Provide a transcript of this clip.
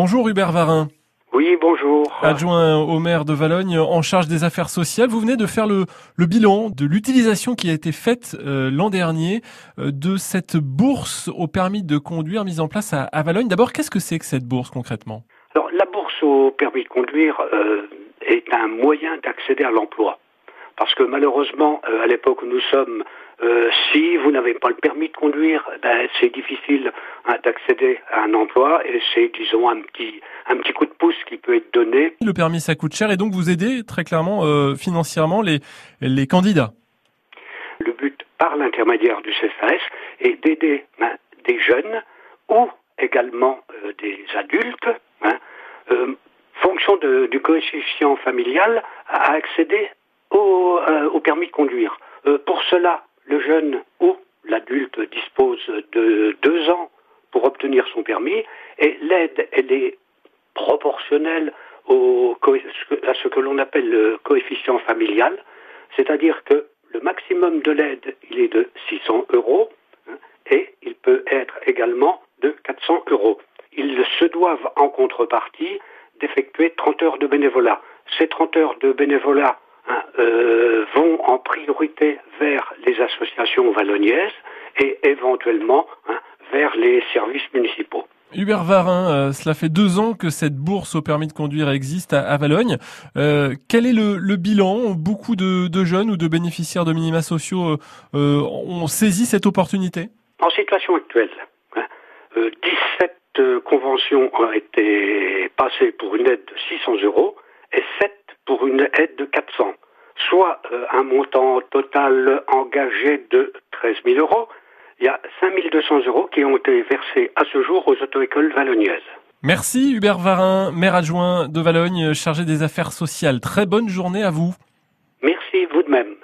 Bonjour Hubert Varin. Oui, bonjour. Adjoint au maire de Valogne en charge des affaires sociales, vous venez de faire le, le bilan de l'utilisation qui a été faite euh, l'an dernier euh, de cette bourse au permis de conduire mise en place à, à Valogne. D'abord, qu'est-ce que c'est que cette bourse concrètement? Alors, la bourse au permis de conduire euh, est un moyen d'accéder à l'emploi. Parce que malheureusement, à l'époque où nous sommes, euh, si vous n'avez pas le permis de conduire, ben, c'est difficile hein, d'accéder à un emploi et c'est, disons, un petit, un petit coup de pouce qui peut être donné. Le permis, ça coûte cher et donc vous aidez très clairement euh, financièrement les, les candidats. Le but, par l'intermédiaire du CSAS, est d'aider ben, des jeunes ou également euh, des adultes, hein, fonction de, du coefficient familial, à accéder au, au permis de conduire. pour cela, le jeune ou l'adulte dispose de deux ans pour obtenir son permis et l'aide, est proportionnelle à ce que l'on appelle le coefficient familial, c'est-à-dire que le maximum de l'aide, est de 600 euros hein, et il peut être également de 400 euros. Ils se doivent en contrepartie d'effectuer 30 heures de bénévolat. Ces 30 heures de bénévolat euh, vont en priorité vers les associations valloniaises et éventuellement hein, vers les services municipaux. Hubert Varin, euh, cela fait deux ans que cette bourse au permis de conduire existe à, à Valogne. Euh, quel est le, le bilan? Beaucoup de, de, jeunes ou de bénéficiaires de minima sociaux euh, ont saisi cette opportunité? En situation actuelle, hein, 17 euh, conventions ont été passées pour une aide de 600 euros et 7 pour une aide de 400 soit euh, un montant total engagé de 13 000 euros. Il y a 5 200 euros qui ont été versés à ce jour aux auto-écoles valloniaises. Merci Hubert Varin, maire adjoint de Valogne, chargé des affaires sociales. Très bonne journée à vous. Merci, vous de même.